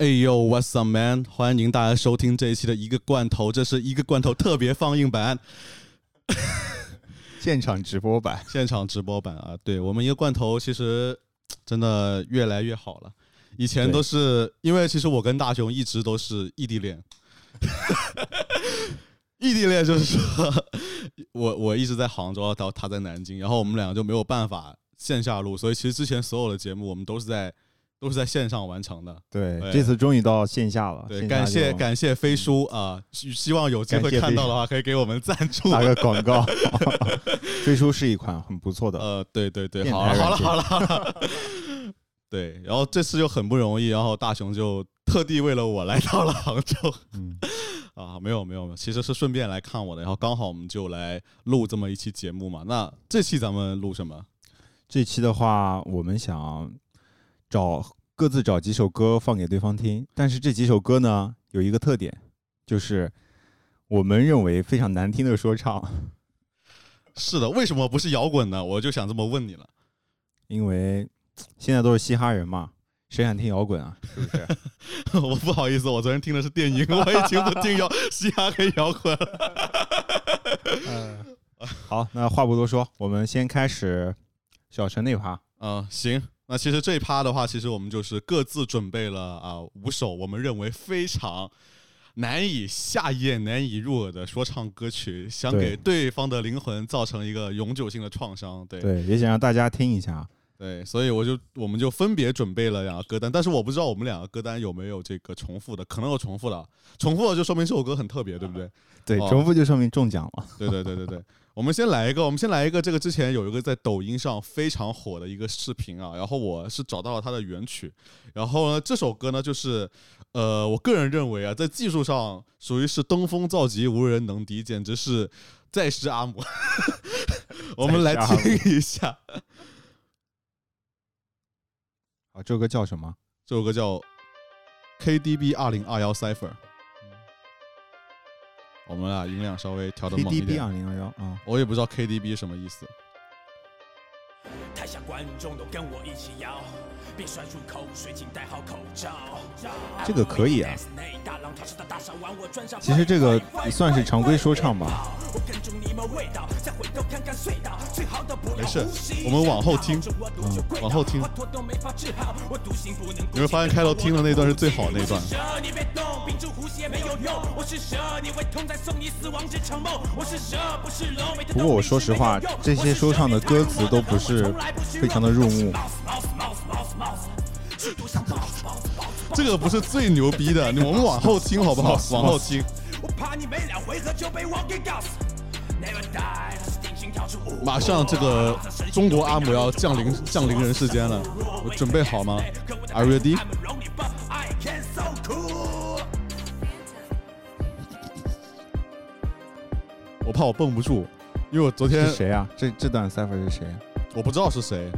哎呦，What's up, man？欢迎大家收听这一期的一个罐头，这是一个罐头特别放映版，现场直播版。现场直播版啊！对我们一个罐头，其实真的越来越好了。以前都是因为其实我跟大雄一直都是异地恋，异地恋就是说我我一直在杭州，他他在南京，然后我们两个就没有办法线下录，所以其实之前所有的节目我们都是在都是在线上完成的。对，对这次终于到线下了。对，感谢感谢飞书啊、希希望有机会看到的话，可以给我们赞助。打个广告。飞书是一款很不错的，呃，对对对，好了好了好了好了。对，然后这次就很不容易，然后大雄就特地为了我来到了杭州嗯，啊，没有没有没有，其实是顺便来看我的，然后刚好我们就来录这么一期节目嘛。那这期咱们录什么？这期的话，我们想找各自找几首歌放给对方听，但是这几首歌呢有一个特点，就是我们认为非常难听的说唱，是的，为什么不是摇滚呢？我就想这么问你了。因为现在都是嘻哈人嘛，谁想听摇滚啊？是不是？我不好意思，我昨天听的是电音，我已经不听摇 嘻哈跟摇滚了。好，那话不多说，我们先开始小陈那趴。嗯，行。那其实这一趴的话，其实我们就是各自准备了啊五首我们认为非常难以下咽、难以入耳的说唱歌曲，想给对方的灵魂造成一个永久性的创伤。对对，也想让大家听一下。对，所以我就我们就分别准备了两个歌单，但是我不知道我们两个歌单有没有这个重复的，可能有重复的，重复的就说明这首歌很特别，对不对？对，哦重复就说明中奖了。对对对对对，我们先来一个，我们先来一个，这个之前有一个在抖音上非常火的一个视频啊，然后我是找到了它的原曲，然后呢这首歌呢就是，呃，我个人认为啊，在技术上属于是登峰造极，无人能敌，简直是再世阿姆。我们来听一下，好，这首歌叫什么？这首歌叫 KDB 二零二幺 Cipher。我们俩音量稍微调的猛一 KDB 点，二零二幺啊，我也不知道 KDB 什么意思。台下观众都跟我一起摇，别甩出口水，请戴好口罩。这个可以啊。其实这个也算是常规说唱吧。没事我们往后听嗯往后听你会发现开头听的那段是最好的那段。不过我说实话这些说唱的歌词都不是非常的入目。这个不是最牛逼的，你我们往后听好不好？往后听，我怕你没两回合就被我给搞死。Never die，他是定心跳出舞马上这个中国阿姆要降临降临人世间了，我准备好吗？Are you ready？I can so cool。我怕我蹦不住，因为我昨天是谁啊？这这段 cipher 是谁？我不知道是谁。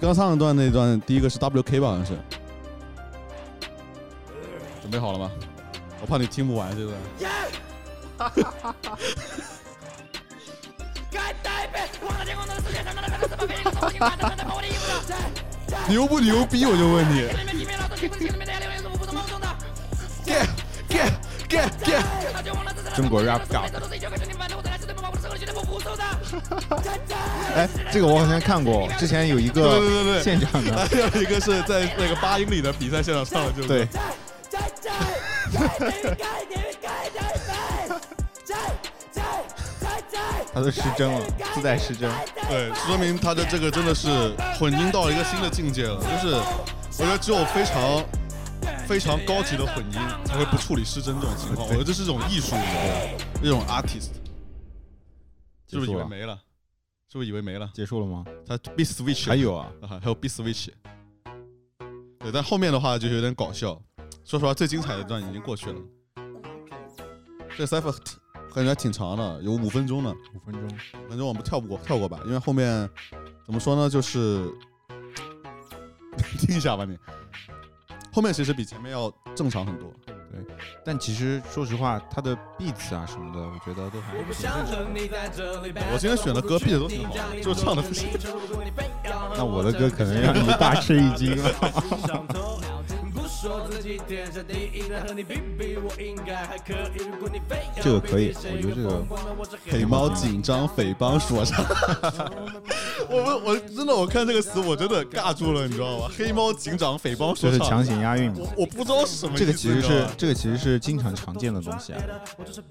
刚上一段那段，第一个是 WK 吧，好像是。准备好了吗？我怕你听不完这段。牛不牛逼？我就问你。get get get get。中国 rap god。哎，这个我好像看过，之前有一个对对个对现场的，还有一个是在那个八英里的比赛现场唱的，就是对，他都失真了，自带失真。对，说明他的这个真的是混音到了一个新的境界了。就是我觉得只有非常非常高级的混音才会不处理失真这种情况。我觉得这是一种艺术，你知道吗？一种 artist。是不是以为没了？是不是以为没了？结束了吗？他 beat switch 还有啊，啊，还有 beat switch。对，但后面的话就有点搞笑。说实话，最精彩的一段已经过去了。这 cipher 感觉还挺长的，有五分钟呢。五分钟。反正我们跳不过，跳过吧，因为后面怎么说呢，就是 听一下吧你。后面其实比前面要正常很多。但其实说实话，他的 beats 啊什么的，我觉得都还挺正常。我今天选的歌 beat 都挺好的，就唱的不行。那我的歌可能让你大吃一惊了。说自己天下第一人，和你比比，我应该还可以。如果你非要这个可以我觉得这个黑猫警长匪帮说唱，我们我真的我看这个词我真的尬住了，你知道吗？黑猫警长匪帮说唱，就是强行押韵嘛。我不知道是什么意思。这个其实是这个其实是经常常见的东西啊。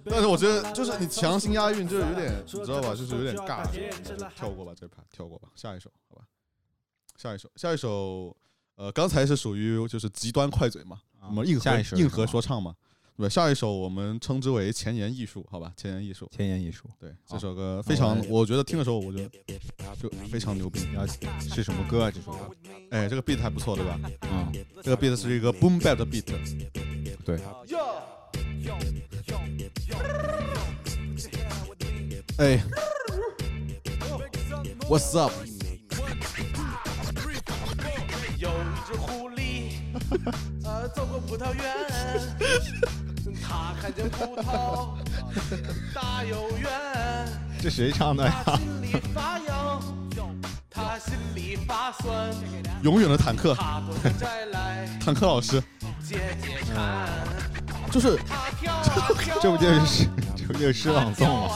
但是我觉得就是你强行押韵，就是有点，你知道吧？就是有点尬，就跳过吧这盘，跳过吧，下一首，好吧，下一首，下一首，呃，刚才是属于就是极端快嘴嘛，我们硬核下一首是硬核说唱嘛，对吧？下一首我们称之为前沿艺术，好吧，前沿艺术，前沿艺术对，这首歌非常，我觉得听的时候我觉得就非常牛逼，要是什么歌啊？这首歌？哎，这个 beat 还不错，对吧？嗯，这个 beat 是一个 boom bap 的 beat，对，哎，What's up？呃，走过葡萄园，他看见葡萄大又圆，这谁唱的呀？他心里发痒，他心里发酸，永远的坦克，坦克老师，解解馋。就是这不就是诗 这不就是诗朗诵吗？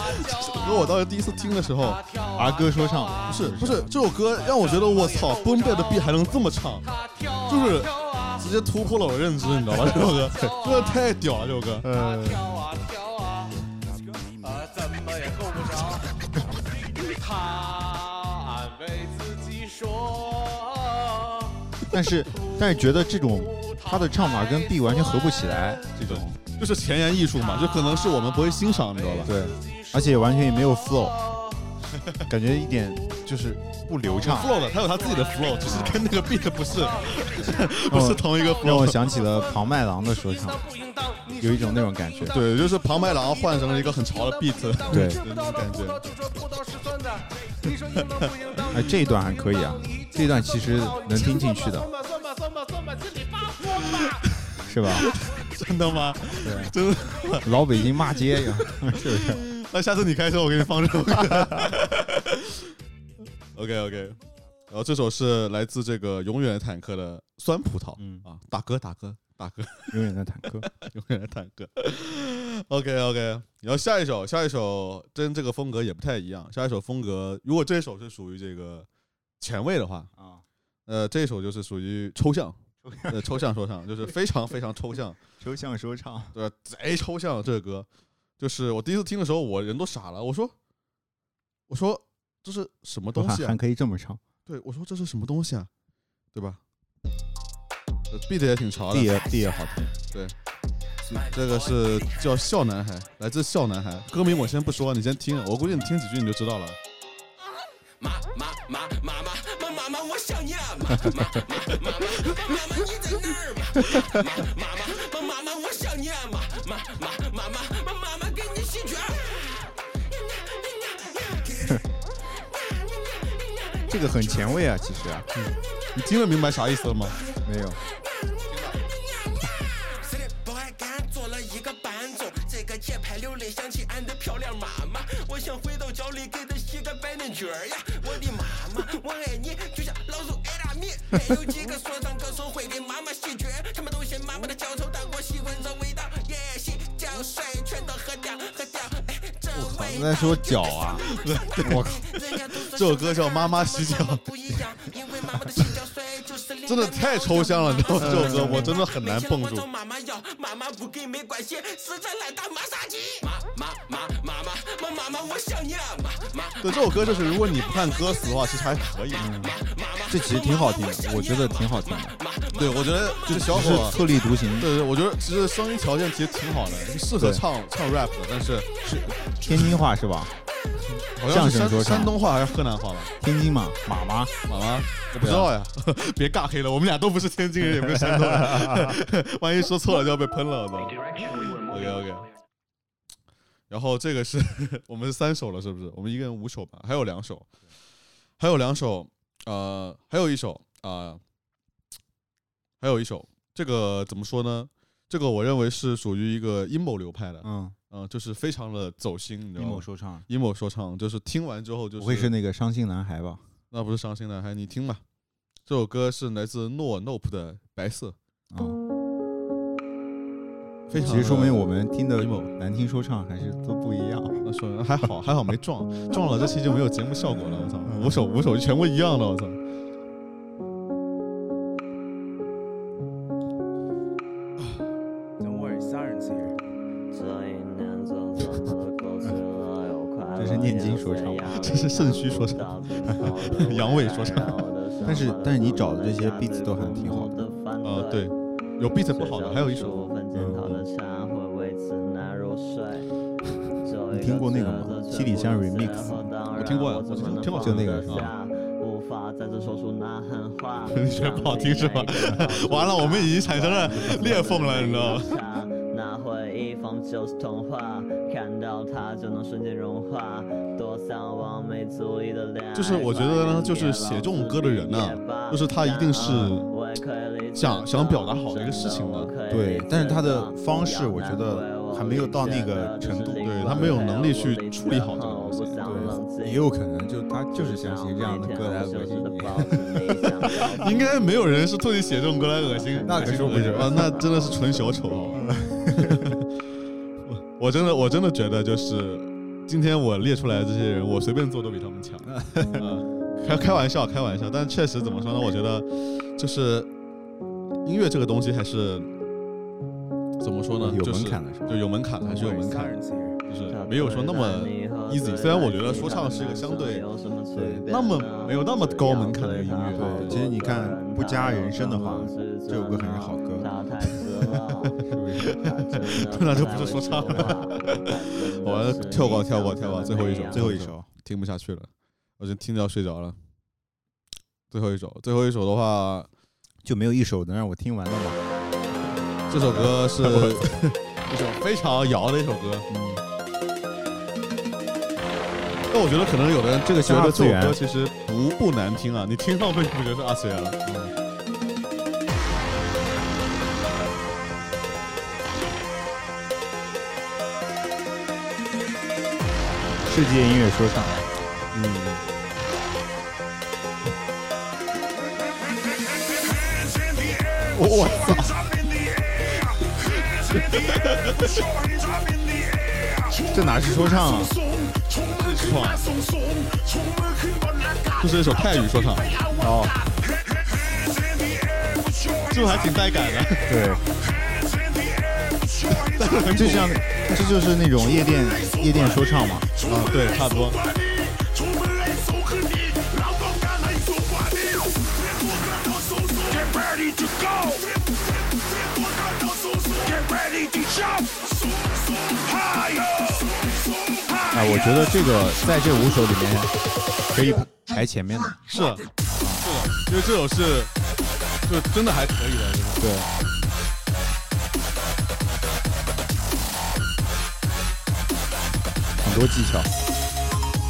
歌 我当时第一次听的时候，儿歌说唱不是不是这首歌让我觉得我操，boom bap 的 beat 还能这么唱，就是直接突破了我的认知，你知道吧？这首歌真的太屌了，这首歌。呃，跳啊跳啊，呃，怎么也够不着。他安慰自己说，但是但是觉得这种他的唱法跟 B 完全合不起来，这种就是前沿艺术嘛，就可能是我们不会欣赏，你知道吧？对，而且完全也没有 flow，感觉一点就是不流畅，flow 的，他有他自己的 flow，只是跟那个 beat 不是 不是同一个让我 flow。想起了庞麦郎的说唱，有一种那种感觉。对，就是庞麦郎换成了一个很潮的 beat，对那种感觉。哎，这一段还可以啊，这一段其实能听进去的，是吧？真的吗？对，真的？老北京骂街呀，是不是？那下次你开车，我给你放这首歌。OK OK，然后这首是来自这个永远的坦克的酸葡萄，嗯啊，大哥大哥大哥，永远的坦克，永远的坦克。OK OK，然后下一首下一首跟这个风格也不太一样，下一首风格如果这一首是属于这个前卫的话，啊，呃，这一首就是属于抽象，呃，抽象说唱，就是非常非常抽象。抽象说唱，对？贼抽象这个歌，就是我第一次听的时候，我人都傻了。我说，我说这是什么东西啊还还？可以这么唱对，我说这是什么东西啊？对吧呃？beat 也挺潮的也 D 也好听，对这个是叫笑男孩，来自笑男孩。歌名我先不说，你先听，我估计你听几句你就知道了。妈妈妈妈妈妈妈妈，我想你啊！妈妈妈妈妈妈妈，你在哪儿？妈妈妈妈妈妈，我想你啊！妈妈妈妈妈这个很前卫啊，其实啊，你听得明白啥意思了吗？没有，我想回到家里给她洗个白嫩卷儿呀！我的妈妈，我爱你，就像老鼠爱大米。没有几个说唱歌手会给妈妈洗脚，他们都嫌妈妈的脚臭，但我喜欢这味道。耶，洗脚水全都喝掉，喝掉。哎，这味我在说脚啊，我靠，这首歌叫《妈妈洗脚》，真的太抽象了，你知道这首歌，我真的很难蹦住。对，这首歌就是，如果你不看歌词的话，其实还可以。这其实挺好听的，我觉得挺好听的。对，我觉得就是小伙特立独行。对对，我觉得其实声音条件其实挺好的，适合唱唱 rap 的。但是是天津话是吧？好像是山相声说山东话还是河南话吧？天津嘛，马妈，好吗？我不知道呀，别尬黑了，我们俩都不是天津人，也不是山东人，万一说错了就要被喷了，我操！OK OK。然后这个是 我们是三首了，是不是？我们一个人五首吧，还有两首，还有两首，呃，还有一首啊、还有一首，这个怎么说呢？这个我认为是属于一个阴谋流派的，嗯，嗯、就是非常的走心，你知道吗阴谋？说唱，，emo 说唱，就是听完之后就是不会是那个伤心男孩吧？那不是伤心男孩，你听吧，这首歌是来自诺 Nope 的《白色》。啊，非常其实说明我们听的 emo 难听说唱还是都不一样。那说还好还好没撞，撞了这期就没有节目效果了。我操，嗯五首五首全部一样的，我操。肾虚说唱，阳痿说唱。但是但是你找的这些 beats 都还挺好的。呃，对，有 beat 不好的，还有一首，你听过那个吗七里香 remix 我听过呀我听听过就那个你觉得不好听是吧？完了，我们已经产生了裂缝了，你知道吗？那回忆仿佛就是童话，看到它就能瞬间融化，多向往没足以的恋爱。就是我觉得呢就是写这种歌的人呢就是他一定是想想表达好的一个事情的对，但是他的方式我觉得还没有到那个程度。对他没有能力去处理好这个东西。对，也有可能就他就是想写这样的歌来恶心你。应该没有人是特意写这种歌来恶心，那可说不准啊，那真的是纯小丑啊！我 我真的我真的觉得就是今天我列出来的这些人，我随便做都比他们强。啊，开开玩笑，开玩笑，但确实怎么说呢？我觉得就是音乐这个东西还是怎么说呢？有门槛的是吧就有门槛，还是有门槛，就是没有说那么 easy。虽然我觉得说唱是一个相对对那么没有那么高门槛的音乐对，其实你看不加人声的话，这首歌还是好歌，是不是？那就不是说唱了。我跳过跳过跳过，最后一首，最后一首，听不下去了，我就听着要睡着了。最后一首，最后一首的话，就没有一首能让我听完的吗？这首歌是 一首非常摇的一首歌。嗯但我觉得可能有的人这个觉得这首歌其实不不难听啊，你听上去不觉得是二次元了？世界音乐说唱，嗯，我我操！这哪是说唱啊？创，这是一首泰语说唱，哦，是不是还挺带感的？对，就像这就是那种夜店夜店说唱嘛。啊，对，差不多。啊，我觉得这个在这五首里面可以排前面的。是，是的，因为这首是，就真的还可以的。真的对，很多技巧。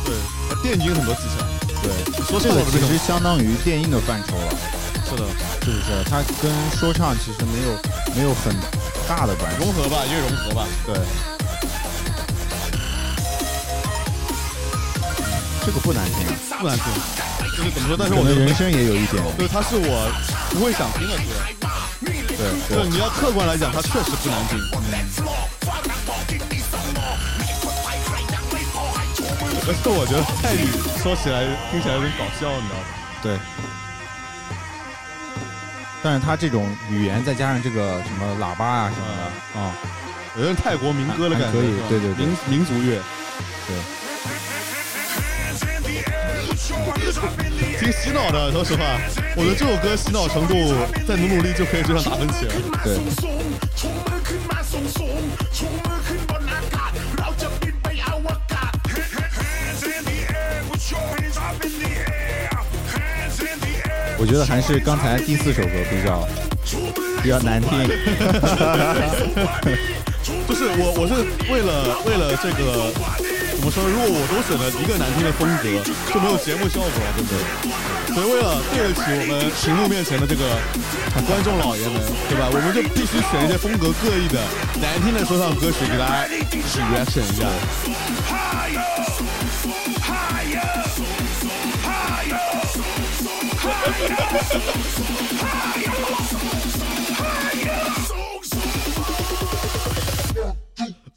对，电音很多技巧。对，说这个其实相当于电音的范畴了，是的，是不是？它跟说唱其实没有没有很大的关系。融合吧，也融合吧。对，这个不难听，不难听，就是怎么说？但是我觉得，能人生也有一点。就是它是我不会想听的歌。对对，就是你要客观来讲，它确实不难听。而且我觉得泰语说起来听起来有点搞笑，你知道吗？对。但是他这种语言再加上这个什么喇叭啊什么的啊，有点泰国民歌的感觉，可以对对对民民族乐。对。挺洗脑的，说实话，我觉得这首歌洗脑程度，再努努力就可以追上达芬奇了。对。我觉得还是刚才第四首歌比较比较难听。就是我，我是为了为了这个怎么说？如果我都选了一个难听的风格，就没有节目效果了，对不对？所以为了对得起我们屏幕面前的这个观众老爷们，对吧？我们就必须选一些风格各异的难听的说唱歌曲，给大家一起 reaction 一下。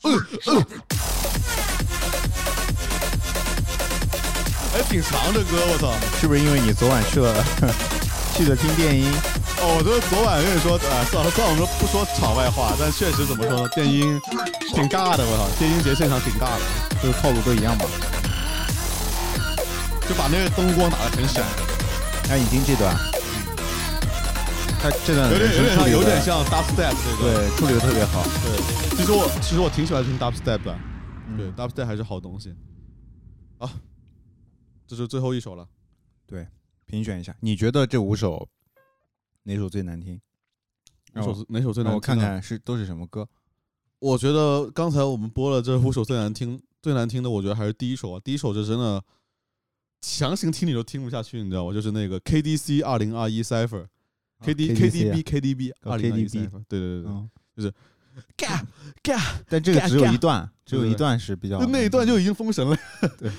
嗯嗯。哎，挺长的歌，我操！是不是因为你昨晚去了？去的听电音？哦，我昨天昨晚跟你说，哎，算了，算了，我们不说场外话，但确实怎么说呢？电音挺尬的，我操！电音节现场挺尬的，就是套路都一样吧？就把那个灯光打得很闪。哎，已经这段，他这段有点有点像有点像 dubstep 这个。对，处理的特别好。对，其实我其实我挺喜欢听 dubstep 的，对嗯，dubstep 还是好东西。啊，这是最后一首了。对评选一下，你觉得这五首哪首最难听？哪首哪首最难听？我看。看是都是什么歌。我觉得刚才我们播了这五首最难听，最难听的，我觉得还是第一首啊。第一首这真的强行听你都听不下去，你知道吗？就是那个 KDC 二零二一 Cipher。K D K D B K D B 哦二零二一对对对对，嗯，嘎嘎，但这个只有一段，只有一段是比较那一段就已经封神了。对，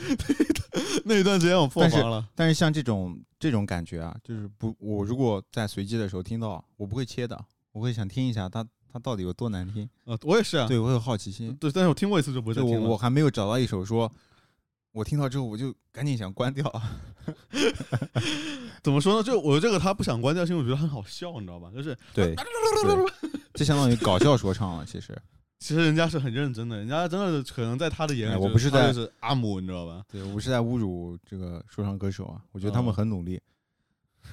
那一段直接让我破防了。但是像这种这种感觉啊，就是不，我如果在随机的时候听到，我不会切的，我会想听一下它它到底有多难听。啊，我也是啊。对我有好奇心，对，但是我听过一次就不会再就我听了。我还没有找到一首说，我听到之后我就赶紧想关掉。怎么说呢？就我这个他不想关掉，是因为我觉得很好笑，你知道吧？就是对，对 这相当于搞笑说唱了。其实，其实人家是很认真的，人家真的可能在他的眼里就，哎我不是在就是阿姆，你知道吧？对我是在侮辱这个说唱歌手啊，我觉得他们哦很努力。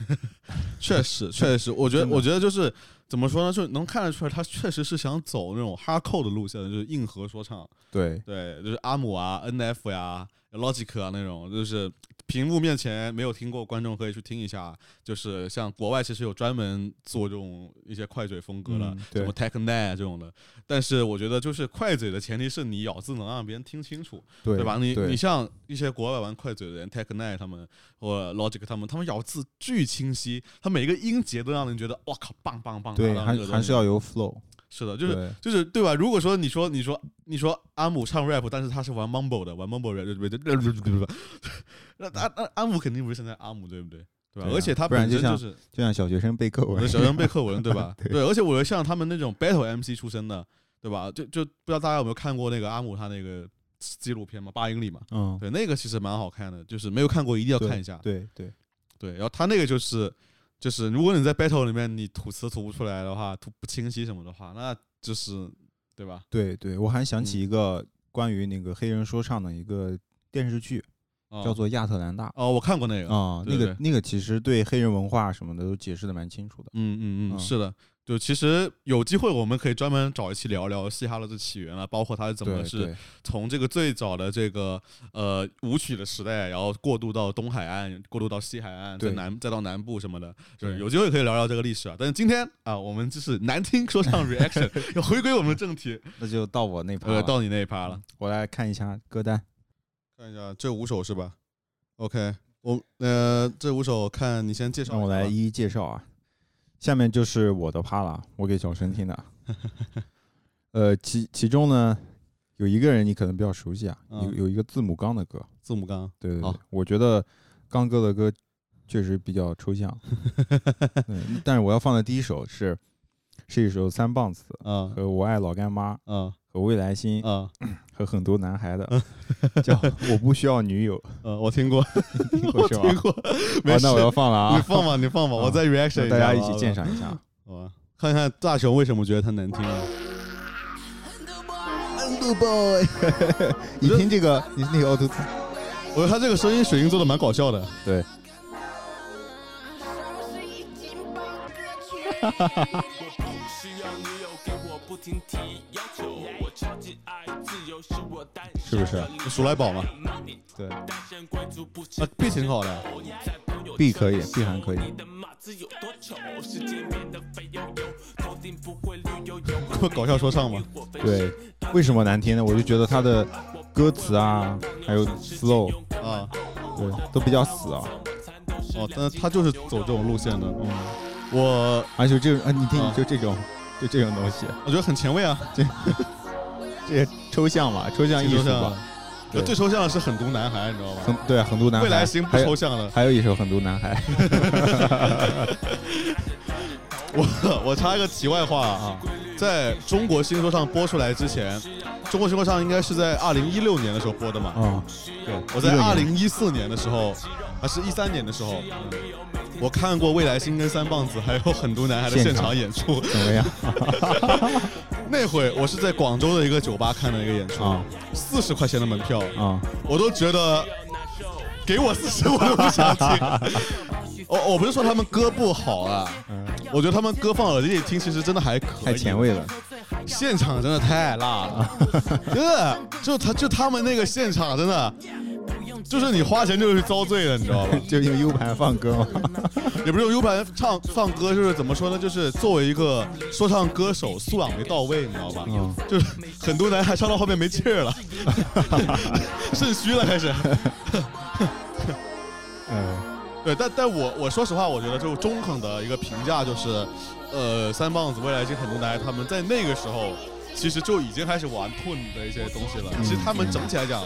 确实，确实，我觉得，我觉得就是怎么说呢？就能看得出来，他确实是想走那种 hardcore 的路线，就是硬核说唱。对，对，就是阿姆啊、NF 呀、Logic 啊那种，就是屏幕面前没有听过观众可以去听一下。就是像国外其实有专门做这种一些快嘴风格的，嗯什么 Tech n a 这种的。但是我觉得就是快嘴的前提是你咬字能让别人听清楚，对对吧？你你像一些国外玩快嘴的人，Tech n a 他们或 Logic 他们，他们咬字巨清晰，他每个音节都让人觉得哇靠，棒棒棒！对，还还是要有 flow。是的，就是对就是对吧？如果说你说你说你说阿姆唱 rap，但是他是玩 mumble 的，玩 mumble rap，对不对？那阿那阿姆肯定不是现在阿姆，对不对？对吧？而且他本身就是就像小学生背课文，小学生背课文，对吧？对对，而且我觉得像他们那种 battle MC 出身的，对吧？就就不知道大家有没有看过那个阿姆他那个纪录片嘛，八英里嘛，嗯，对，那个其实蛮好看的，就是没有看过一定要看一下。对对，对，然后他那个就是就是，如果你在 battle 里面你吐词吐不出来的话，吐不清晰什么的话，那就是对吧？对对，我还想起嗯一个关于那个黑人说唱的一个电视剧，哦叫做《亚特兰大》哦，我看过那个，啊，那个那个其实对黑人文化什么的都解释的蛮清楚的。嗯嗯嗯，嗯是的，就其实有机会我们可以专门找一期聊聊嘻哈的这起源啊，包括它是怎么是对对从这个最早的这个呃舞曲的时代，然后过渡到东海岸，过渡到西海岸，再对南再到南部什么的，就是对有机会可以聊聊这个历史啊。但是今天啊，我们就是难听说唱 reaction，要回归我们的正题，那就到我那趴呃，了，到你那一趴了。我来看一下歌单。看一下这五首是吧？OK，我呃这五首看你先介绍我来一一介绍啊。下面就是我的趴了，我给小陈听的。呃，其其中呢，有一个人你可能比较熟悉啊，有嗯有一个字母刚的歌，字母刚，对对对。好，我觉得刚哥的歌确实比较抽象，对，但是我要放的第一首是是一首三棒子啊和我爱老干妈啊和未来星啊 和很多男孩的，叫我不需要女友，呃，我听过，听过我是吧？听过，没好，那我要放了啊，你放吧，你放吧，啊我再 reaction 大家一起鉴赏一下。好吧，看看大雄为什么觉得他难听啊？boy，你听这个，你那个 auto，我觉得他这个声音水音做的蛮搞笑的。对，是不是？鼠来宝嘛，对啊，B 挺好的，，B 可以，B 还可以。搞笑说唱嘛。对，为什么难听呢？我就觉得他的歌词啊，还有 flow，啊，对，都比较死啊。哦，但他就是走这种路线的。嗯，我而且这种啊，你听啊，就这种，就 这种东西，我觉得很前卫啊，这也抽象嘛，抽象艺术吧挺抽象的。。对最抽象的是狠毒男孩，你知道吗？很对，狠毒男孩，未来型不抽象了。还有一首狠毒男孩，我我插一个题外话啊，在中国新说唱播出来之前，中国新说唱应该是在二零一六年的时候播的嘛。啊，对，我在16二年零一四年的时候，还是一三年的时候，我看过未来星跟三棒子还有很多男孩的现现场场演出。怎么样？那会我是在广州的一个酒吧看的一个演出啊，四十块钱的门票，啊，我都觉得给我四十我都不想听。我我不是说他们歌不好啊，嗯，我觉得他们歌放耳机里听其实真的还可以，太前卫了。现场真的太辣了，真的，就他就他们那个现场真的，就是你花钱就是遭罪了，你知道吧？就用 U 盘放歌吗？也不是用 U 盘唱放歌，就是怎么说呢？就是作为一个说唱歌手，素养没到位，你知道吧？嗯就是很多男孩唱到后面没气儿了，肾虚了开始。嗯，对，但但我我说实话，我觉得就中肯的一个评价就是，呃，三棒子、未来星、很多男孩他们在那个时候其实就已经开始玩 tune 的一些东西了。其实他们整体来讲，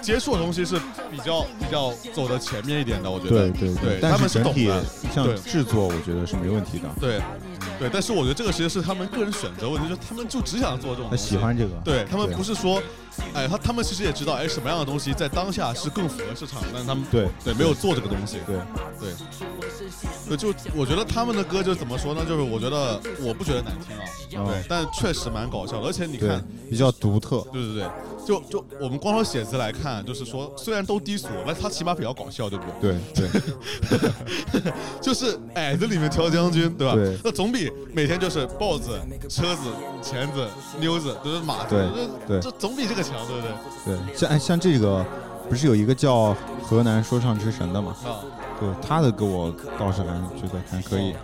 接触的东西是比较比较走的前面一点的，我觉得。对对对但他们是整体像制作，我觉得是没问题的。对，对，但是我觉得这个其实是他们个人选择问题，就是他们就只想做这种他。喜欢这个，对他们不是说，哎，他他们其实也知道，哎，什么样的东西在当下是更符合市场，但是他们对对没有做这个东西。对，对，对，就我觉得他们的歌就怎么说呢？就是我觉得我不觉得难听啊，哦对，但确实蛮搞笑的，而且你看，，比较独特。对对对，就就我们光说写字来看，就是说虽然都低俗，但他起码比较搞笑，对不对？对对，就是矮子里面挑将军，对吧？对那总比每天就是豹子、车子、钳子、妞子，都是马子，对对这总比这个强，对不对？对，像哎像这个，不是有一个叫河南说唱之神的嘛？啊，对，他的歌我倒是还觉得还可以，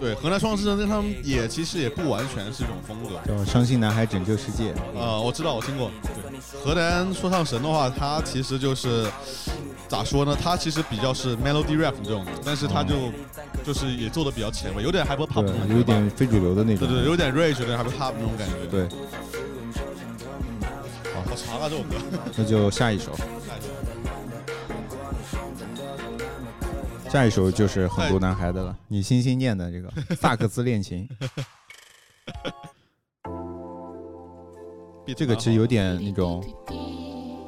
对，河南双之神跟他们也其实也不完全是一种风格。叫《伤心男孩拯救世界》。啊，我知道，我听过。对，河南说唱神的话，他其实就是咋说呢？他其实比较是 melody rap 这种的，但是他就、就是也做的比较前卫，有点对，有吧点非主流的那种。对对，有点 rage，有点 hyper pop 那种感觉。，对，好好长啊这首歌。那就下一首，下一首就是很多男孩的了，你心心念的这个 萨克斯恋情，这个其实有点那种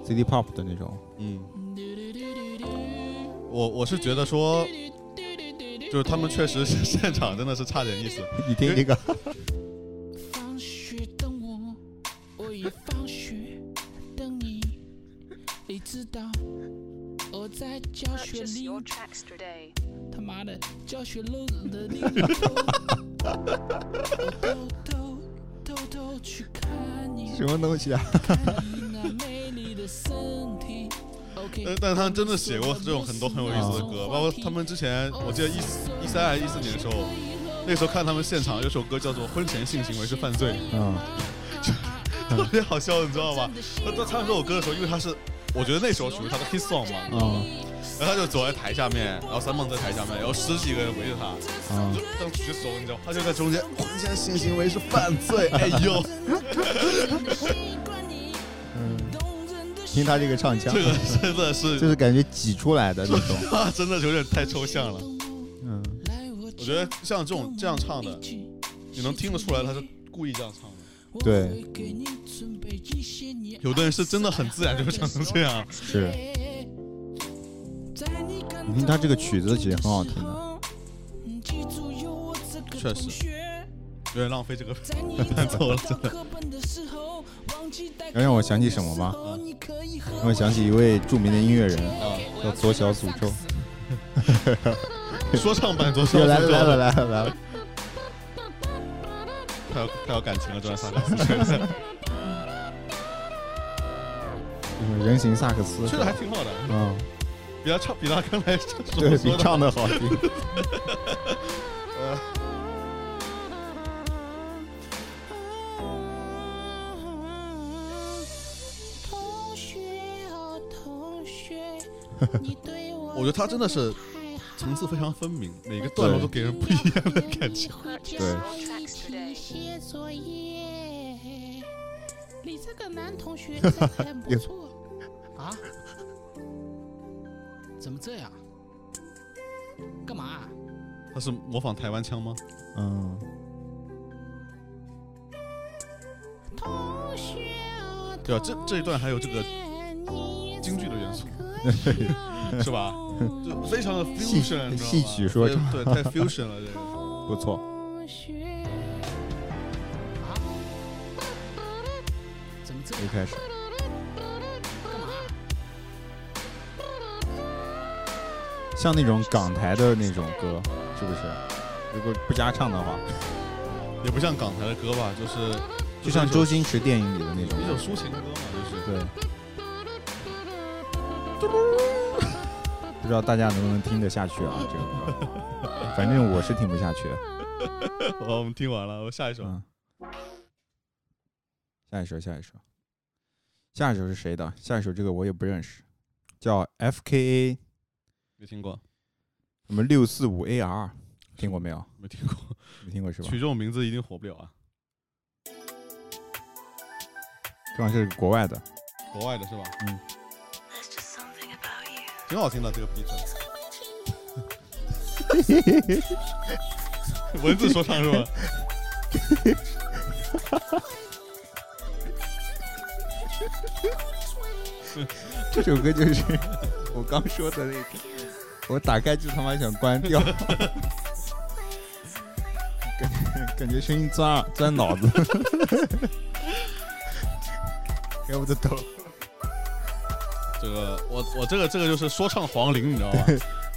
City Pop 的那种，嗯，我我是觉得说，就是他们确实是现场真的是差点意思。你听这个，在教学里.他妈的教学楼的另一头，我 偷偷偷偷去看你，什么东西啊？但但他们真的写过这种很多很有意思的歌，包括他们之前，我记得一四一三还是一四年的时候，那时候看他们现场有首歌叫做《婚前性行为是犯罪》，嗯，特别好笑，你知道吗？他他唱这首歌的时候，因为他是，我觉得那时候属于他的 hit song 嘛，嗯，然后他就走在台下面，然后三梦在台下面，然后十几个人围着他，嗯。就当举手，你知道吗，他就在中间，婚前性行为是犯罪，哎呦，嗯听他这个唱腔。这，个真的是就是是感觉挤出来的那种，啊，真的有点太抽象了。嗯，我觉得像这种这样唱的，你能听得出来他是故意这样唱的。对，有的人是真的很自然就会唱成这样。是，你听他这个曲子其实很好听的，确实有点浪费这个 伴奏了，真的。要 让我想起什么吗？让我想起一位著名的音乐人，啊，叫左小诅咒。说唱版左手又来了来了来了来了，太有太有感情了，这段萨克斯人形萨克斯，确实还挺好的，嗯，比他唱比他刚才 所对比唱的好听。同学哦，同学，你对我我觉得他真的是层次非常分明，每个段落都给人不一样的感觉。对写作业。你这个男同学很不错啊？怎么这样？干嘛、他是模仿台湾腔吗？嗯。同学，对啊，这这一段还有这个京剧的元素，是吧？就非常的 fusion，戏,曲说唱，对，太 fusion 了，这个不错。开始，像那种港台的那种歌，是不是？如果不加唱的话，也不像港台的歌吧，就是就像周星驰电影里的那种一首抒情歌嘛，就是对。不知道大家能不能听得下去啊？这个歌，反正我是听不下去。好，我们听完了，我下一首。嗯，下一首，下一首，下一首是谁的？下一首这个我也不认识，叫 F K A 没听过，什么六四五 A R，听过没有？没听过，没听过是吧取？这种名字一定火不了啊！这好像是国外的，国外的是吧？嗯，挺好听的这个 beat。文字说唱是吧？这首歌就是 我刚说的那个，我打开就他妈想关掉，感觉感觉声音钻钻脑子，给我的头。这个我我这个这个就是说唱黄龄，你知道吧？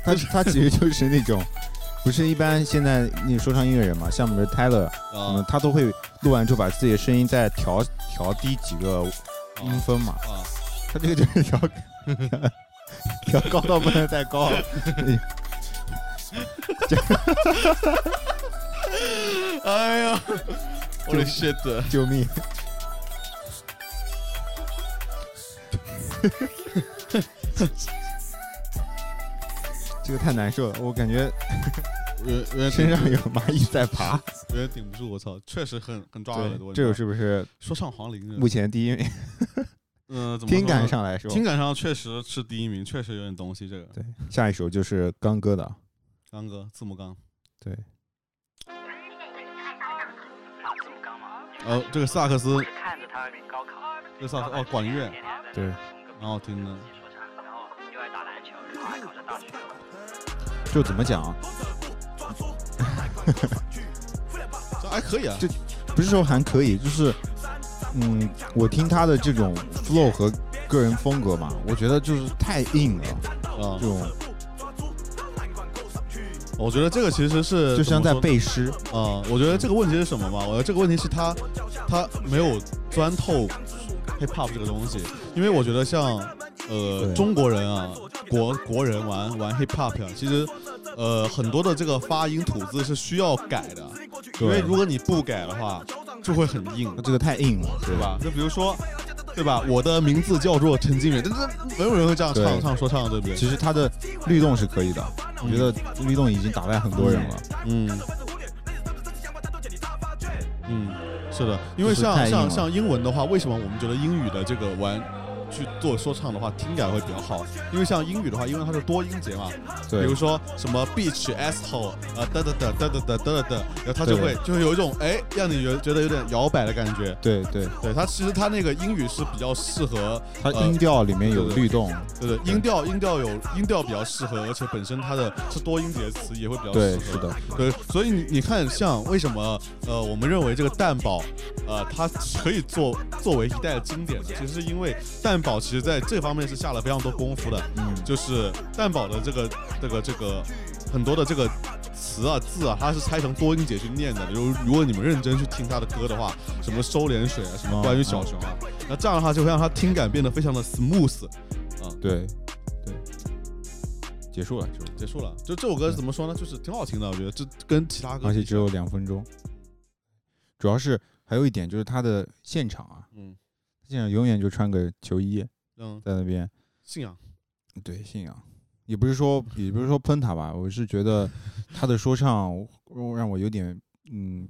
他他其实就是那种，不是一般现在那说唱音乐人嘛，像我们的 Tyler，嗯，啊他都会录完之后把自己的声音再调调低几个音分嘛，啊！他这个就是调 调高到不能再高，哎呀，我的 shit！救命！这个太难受了，我感觉有有点身上有蚂蚁在爬。有点顶不住，我操，确实很很抓耳对朵。，这首是不是说唱黄龄？目前第一名？嗯，怎么听感上来说，听感上确实是第一名，确实有点东西。这个对。下一首就是刚哥的，刚哥字母刚，对，呃，这个萨克斯，看着他高考，这个萨克斯哦，管乐，对，蛮好听的。说唱，然后又爱打篮球，然后还考上大学。就怎么讲还 可以啊，这不是说还可以，就是，嗯，我听他的这种 flow 和个人风格嘛，我觉得就是太硬了，啊。这，种。我觉得这个其实是就像在背诗，啊、我觉得这个问题是什么嘛？我觉得这个问题是他他没有钻透 hip hop 这个东西，因为我觉得像呃中国人啊，国国人玩玩 hip hop 啊，其实呃很多的这个发音吐字是需要改的，因为如果你不改的话，就会很硬，这个太硬了，对吧？就比如说。对吧？我的名字叫做陈金远，但是没有人会这样唱唱说唱，对不对？其实他的律动是可以的，我觉得律动已经打败很多人了。嗯，嗯，是的，因为像像像英文的话，为什么我们觉得英语的这个玩去做说唱的话，听感会比较好？因为像英语的话，因为它是多音节嘛，比如，说什么 beach asshole 啊哒哒哒哒哒哒哒哒，然后它就会就会有一种哎，让你觉觉得有点摇摆的感觉。对对，对它其实它那个英语是比较适合，它呃音调里面有对对律动，对对，音调音调有音调比较适合，而且本身它的是多音节词也会比较对，适合。是的，对，所以你你看，像为什么呃，我们认为这个蛋堡，呃，它可以做作为一代的经典呢？其实是因为蛋堡其实在这方面是下了非常多功夫的，嗯，就是蛋宝的这个这个这个很多的这个词啊字啊，它是拆成多音节去念的。如如果你们认真去听他的歌的话，什么收敛水啊，什么关于小熊啊，那这样的话就会让他听感变得非常的 smooth。啊，对对，结束了，就结束了。就这首歌是怎么说呢？就是挺好听的，我觉得这跟其他歌而且只有两分钟。主要是还有一点就是他的现场啊，嗯现场永远就穿个球衣嗯在那边，信仰对信仰，也不是说也不是说喷他吧，我是觉得他的说唱让我有点嗯，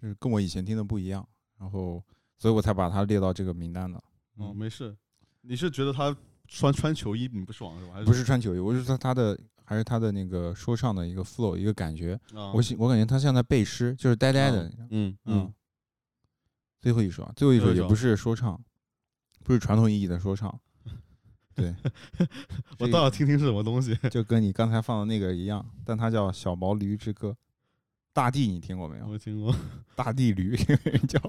就是跟我以前听的不一样，然后所以我才把他列到这个名单的。哦，没事。你是觉得他穿穿球衣你不爽是吧？还不是穿球衣，我是说他的还是他的那个说唱的一个 flow 一个感觉，啊我我感觉他像在背诗，就是呆呆的。嗯嗯嗯，最后一首啊，最后一首也不是说唱，不是传统意义的说唱。对，我倒要听听是什么东西。就跟你刚才放的那个一样，但它叫《小毛驴之歌》。大地，你听过没有？我听过。大地驴，这个人叫。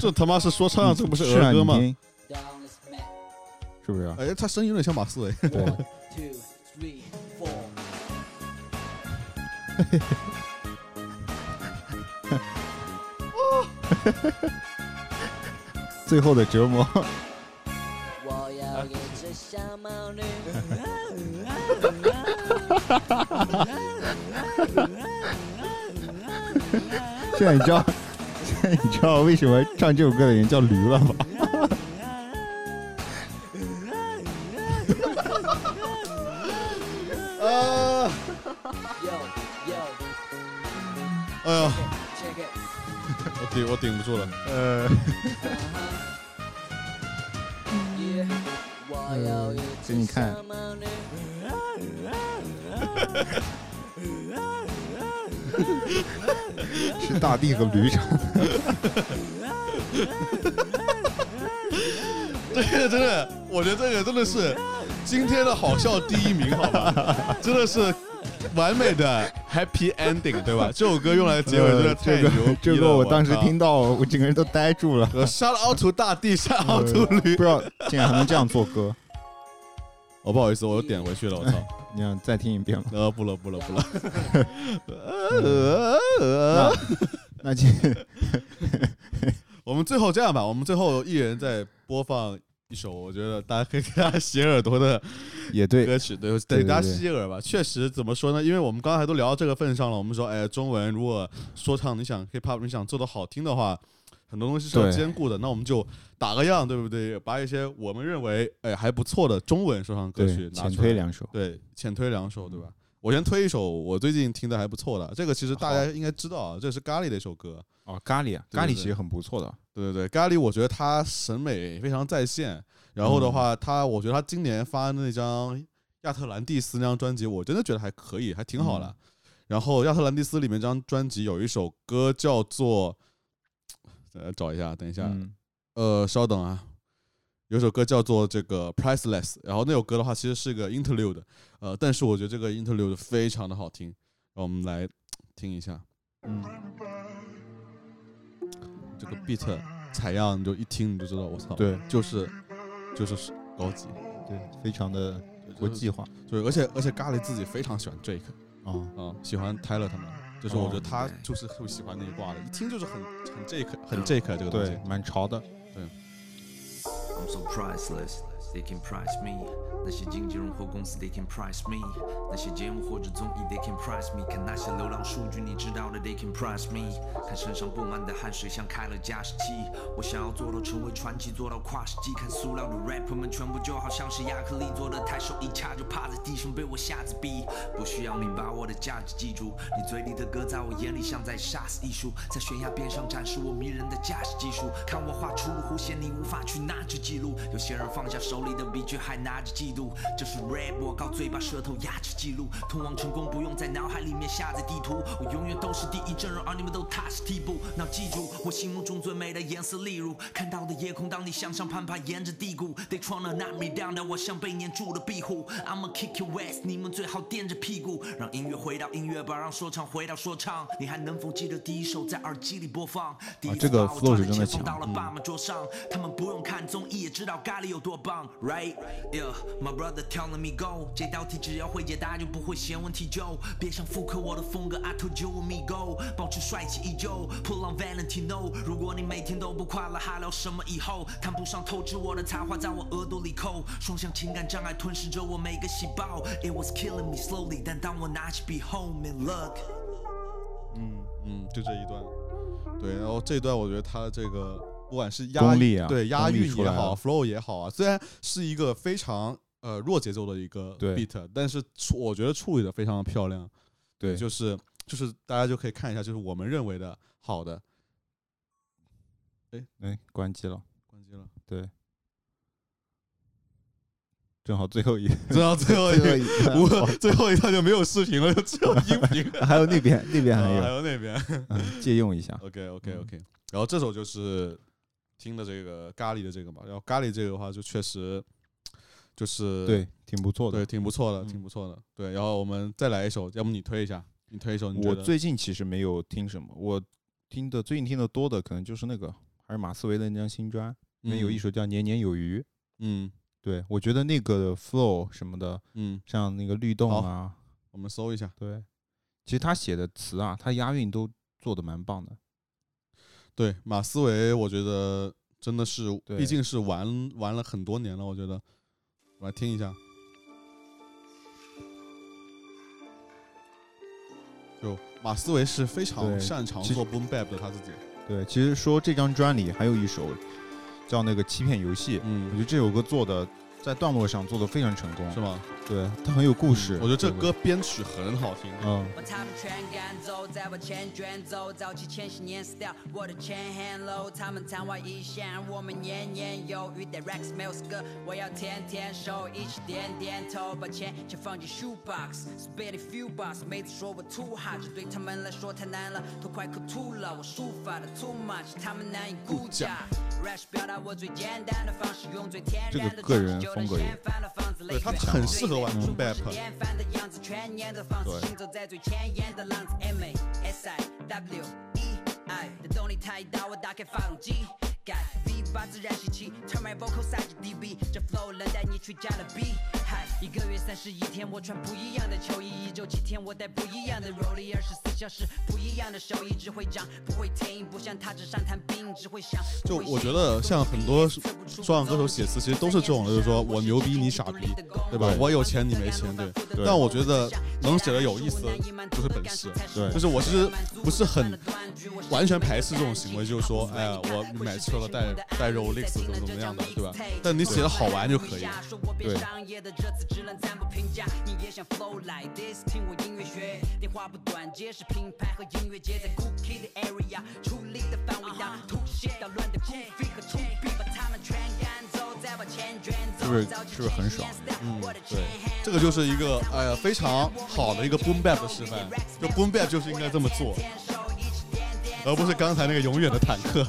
这他妈是说唱，这不是儿歌吗？是不是啊？哎，他声音有点像马思唯。对，最后的折磨。我要一只小毛驴。现在你知道，现在你知道为什么唱这首歌的人叫驴了吧？顶不住了。呃，你看，是大地和驴唱的。这个真的，我觉得这个真的是今天的好笑第一名，好吧？真的是完美的 happy ending，对吧？这首歌用来结尾真的太牛逼了！这个我当时听到，我整个人都呆住了。呃，shout out to 大地，shout out to 驴不。知道竟然还能这样做歌，哦，不好意思，我又点回去了，我操！你想再听一遍吗？呃，不了，不了，不了。那 那今我们最后这样吧，我们最后一人再播放一首，我觉得大家可以给大家洗耳朵的 也对，歌曲，对，对等大家对吸耳吧。确实，怎么说呢？因为我们刚才都聊到这个份上了，我们说，哎，中文如果说唱，你想 hiphop，你想做的好听的话，很多东西是要兼顾的。那我们就打个样，对不对？把一些我们认为哎还不错的中文说唱歌曲拿出来，推两首。对，浅推两首，对吧？我先推一首我最近听的还不错的，这个其实大家应该知道啊，这是咖喱的一首歌。哦，咖喱啊，咖喱其实很不错的。对对对，咖喱，我觉得他审美非常在线。然后的话，他我觉得他今年发的那张《亚特兰蒂斯》那张专辑，我真的觉得还可以，还挺好的。嗯然后《亚特兰蒂斯》里面这张专辑有一首歌叫做，呃，找一下，等一下，嗯，呃，稍等啊，有首歌叫做这个 Priceless，然后那首歌的话其实是个 interlude，呃，但是我觉得这个 interlude 非常的好听，让我们来听一下。嗯，这个 beat 采样，你就一听你就知道，我操，对。就是就是高级，对，非常的国际化。对，而且而且咖喱自己非常喜欢 Drake 哦，啊、喜欢 Tyler 他们，就是我觉得哦。他就是会喜欢那一挂的，一听就是很很 Drake 很 Drake 这个东西。对，，蛮潮的。I'm so priceless, they can price me。那些经纪人或公司 they can price me。那些节目或者综艺 they can price me。看那些流量数据，你知道的 they can price me。看身上布满的汗水像开了加湿器。我想要做到成为传奇，做到跨世纪。看塑料的 rapper 们全部就好像是亚克力做的，太手一掐就趴在地上被我下子逼。不需要你把我的价值记住，你嘴里的歌在我眼里像在杀死艺术，在悬崖边上展示我迷人的驾驶技术。看我画出了弧线，你无法去拿着记录。有些人放下手里的笔，却还拿着记录。这是 rap，我靠嘴巴舌头压着记录。通往成功不用在脑海里面下载地图，我永远都是第一阵容，而你们都踏实替补。那记住，我心目中最美的颜色，例如看到的夜空，当你向上攀爬，沿着低谷，They tryna knock me down，但我像被黏住的壁虎。I'ma kick your ass，你们最好垫着屁股，让音乐回到音乐吧，让说唱回到说唱。你还能否记得第一首在耳机里播放？第一次这个把我的钱放强到了爸妈桌上，他们不用看综艺也知道咖喱有多棒，right？Yeah，my brother telling me go，这道题只要会解答就不会嫌问题旧。别想复刻我的风格，I told you me go，保持帅气依旧，Pull on Valentino。如果你每天都不快乐，还聊什么以后？谈不上透支我的才华，在我额度里扣，双向情感障碍吞噬着我每个细胞。It was killing me slowly，但当我拿起笔，home and look。嗯嗯，就这一段，对，然后这一段我觉得他这个不管是押力啊对押功力韵也好，flow 也好啊，虽然是一个非常呃弱节奏的一个 beat，但是处我觉得处理的非常的漂亮，对，就是就是大家就可以看一下，就是我们认为的好的，哎哎，关机了。关机了，对，正好最后一 正好最后一 我最后一套就没有视频了，就只有音 频。还有那边那边还有还有，那边。嗯，借用一下。OK OK 嗯 OK，然后这首就是听的这个咖喱的这个嘛，然后咖喱这个的话就确实就是对，挺不错的对。挺不错的，嗯挺不错的。对，然后我们再来一首，要不你推一下，你推一首，我最近其实没有听什么，我听的最近听的多的可能就是那个还是马思唯的那张新专，里面有一嗯首叫《年年有余》。嗯对我觉得那个 flow 什么的，嗯，像那个律动啊，我们搜一下。对，其实他写的词啊，他押韵都做的蛮棒的。对，马思唯，我觉得真的是，对毕竟是玩玩了很多年了，我觉得，我来听一下。就马思唯是非常擅长做 boom bap 的，他自己。对，其实说这张专里还有一首叫那个《欺骗游戏》，嗯我觉嗯，得这首歌做的在段落上做的非常成功，是吗？对，它很有故事。我觉得这歌编曲很好听。嗯，把他们全赶走，再把钱卷走。早期千禧年 style，我的前 hand low，他们昙花一现，我们年年有余。带 Rex 没有 skill，我要天天收，一起点点头，把钱全放进 shoe box，spit a few bars。妹子说我 too hot，这对他们来说太难了，都快哭吐了。我抒发的 too much，他们难以估价。Rush 表达我最简单的方式，用最天然的这个个人风格也对他很适合玩 boom bap。典范的样子，全年的方式，行走在最前沿的浪子。M A S I W E I 的动力太大，我打开发动机。改 V 八自然吸气，Turn my vocal DB，这 flow 能带你去加勒比嗨。一个月三十一天，我穿不一样的球衣；一周七天，我带不一样的 rollie。二十四小时，不一样的手艺，只会涨不会停，不像他纸上谈兵，只会想。就我觉得像很多说唱歌手写词，其实都是这种的，就是说我牛逼你傻逼，对吧？我有钱你没钱，对。对但我觉得能写的有意思，就是本事。对就是我其实不是很完全排斥这种行为，就是说，哎呀，我买车了带带 Rolex 怎么怎么样的，对吧？但你写的好玩就可以。对。是不是是不是很爽？嗯，对，这个就是一个哎呀非常好的一个 boom bap 的示范。就 boom bap 就是应该这么做，而不是刚才那个永远的坦克。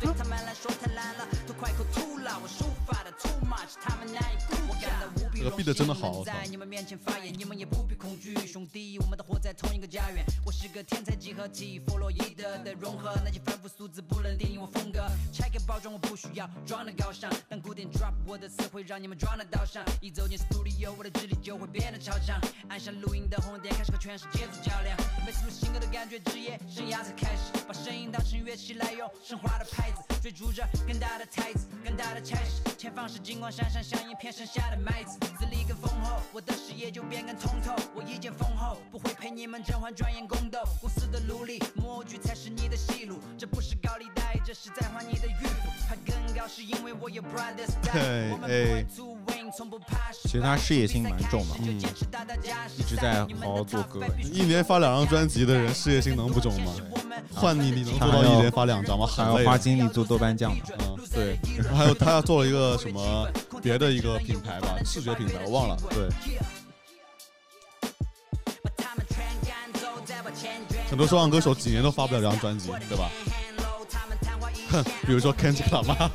对他们来说太烂了，都快口吐了。我们难以估价。这个 beat 真的好我装，我不需要装的高尚，当古典 drop 我的词汇让你们装的倒上。一走进 studio，我的智力就会变得超强。按下录音的红点，开始和全世界做较量。每次录新歌都感觉职业生涯才开始，把声音当成乐器来用，升华的拍子，追逐着更大的台子，更大的差事。前方是金光闪闪，像一片盛夏的麦子，资历更丰厚，我的事业就变更通透。我意见丰厚，不会陪你们甄嬛转眼宫斗。公司的努力，模具才是你的戏路，这不是高利贷，这是在还你的预付。还更高是因为我有 brother style，我们不会 to win，从不怕失败。其实他事业心蛮重的比赛开始就坚持打打架一直在好好做歌一年发两张专辑的人，事业心能不重吗？换你，你能做到一年发两张吗？还要花。精力做豆瓣酱的。嗯，对。还有他要做了一个什么别的一个品牌吧，视觉品牌我忘了。对，很多说唱歌手几年都发不了这张专辑，对吧？哼，比如说 Kendrick Lamar，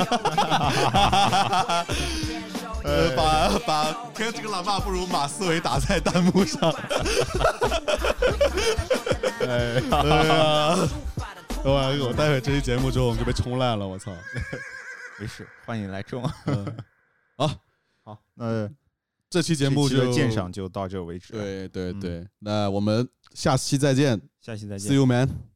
呃，把把 Kendrick Lamar 不如马思唯打在弹幕上。哎呀，我我待会这期节目之后我们就被冲烂了，我操！没事，欢迎来中。嗯，好，好，那这期节目的鉴赏就到这为止。，对对嗯对，那我们下期再见下期再见，See。you man。